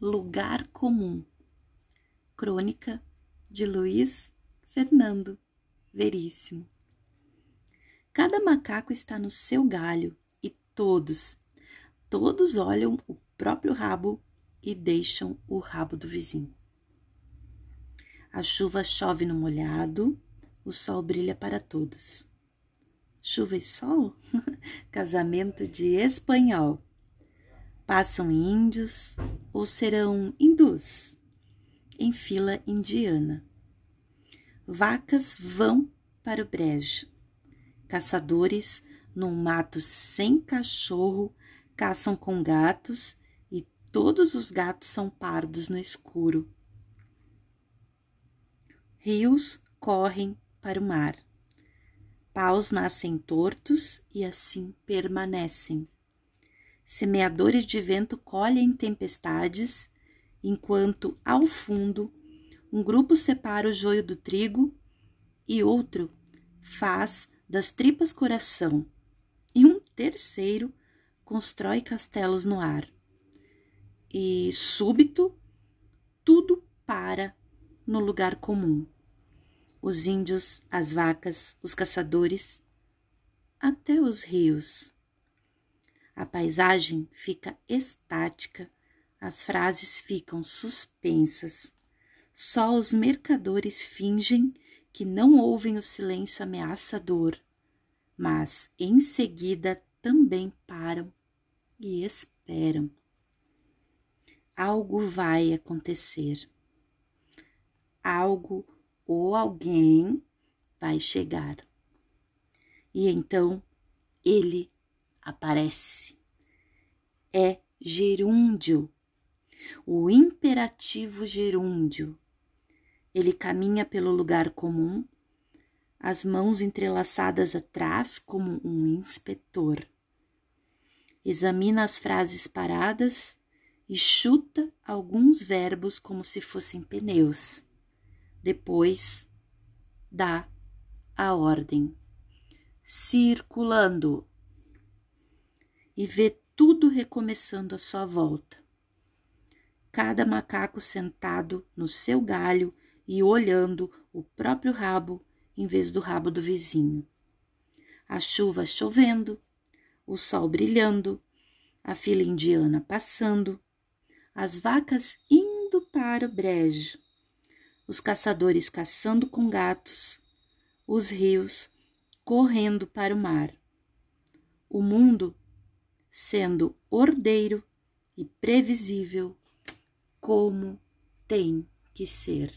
Lugar Comum. Crônica de Luiz Fernando Veríssimo. Cada macaco está no seu galho e todos, todos olham o próprio rabo e deixam o rabo do vizinho. A chuva chove no molhado, o sol brilha para todos. Chuva e sol? Casamento de espanhol. Passam índios ou serão hindus em fila indiana. Vacas vão para o brejo. Caçadores num mato sem cachorro caçam com gatos e todos os gatos são pardos no escuro. Rios correm para o mar. Paus nascem tortos e assim permanecem. Semeadores de vento colhem tempestades, enquanto ao fundo um grupo separa o joio do trigo e outro faz das tripas coração, e um terceiro constrói castelos no ar. E súbito tudo para no lugar comum. Os índios, as vacas, os caçadores, até os rios. A paisagem fica estática, as frases ficam suspensas. Só os mercadores fingem que não ouvem o silêncio ameaçador, mas em seguida também param e esperam. Algo vai acontecer. Algo ou alguém vai chegar. E então ele aparece. É gerúndio, o imperativo gerúndio. Ele caminha pelo lugar comum, as mãos entrelaçadas atrás como um inspetor. Examina as frases paradas e chuta alguns verbos como se fossem pneus. Depois dá a ordem. Circulando e vê tudo recomeçando à sua volta. Cada macaco sentado no seu galho e olhando o próprio rabo em vez do rabo do vizinho. A chuva chovendo, o sol brilhando, a fila indiana passando, as vacas indo para o brejo, os caçadores caçando com gatos, os rios correndo para o mar. O mundo sendo ordeiro e previsível como tem que ser.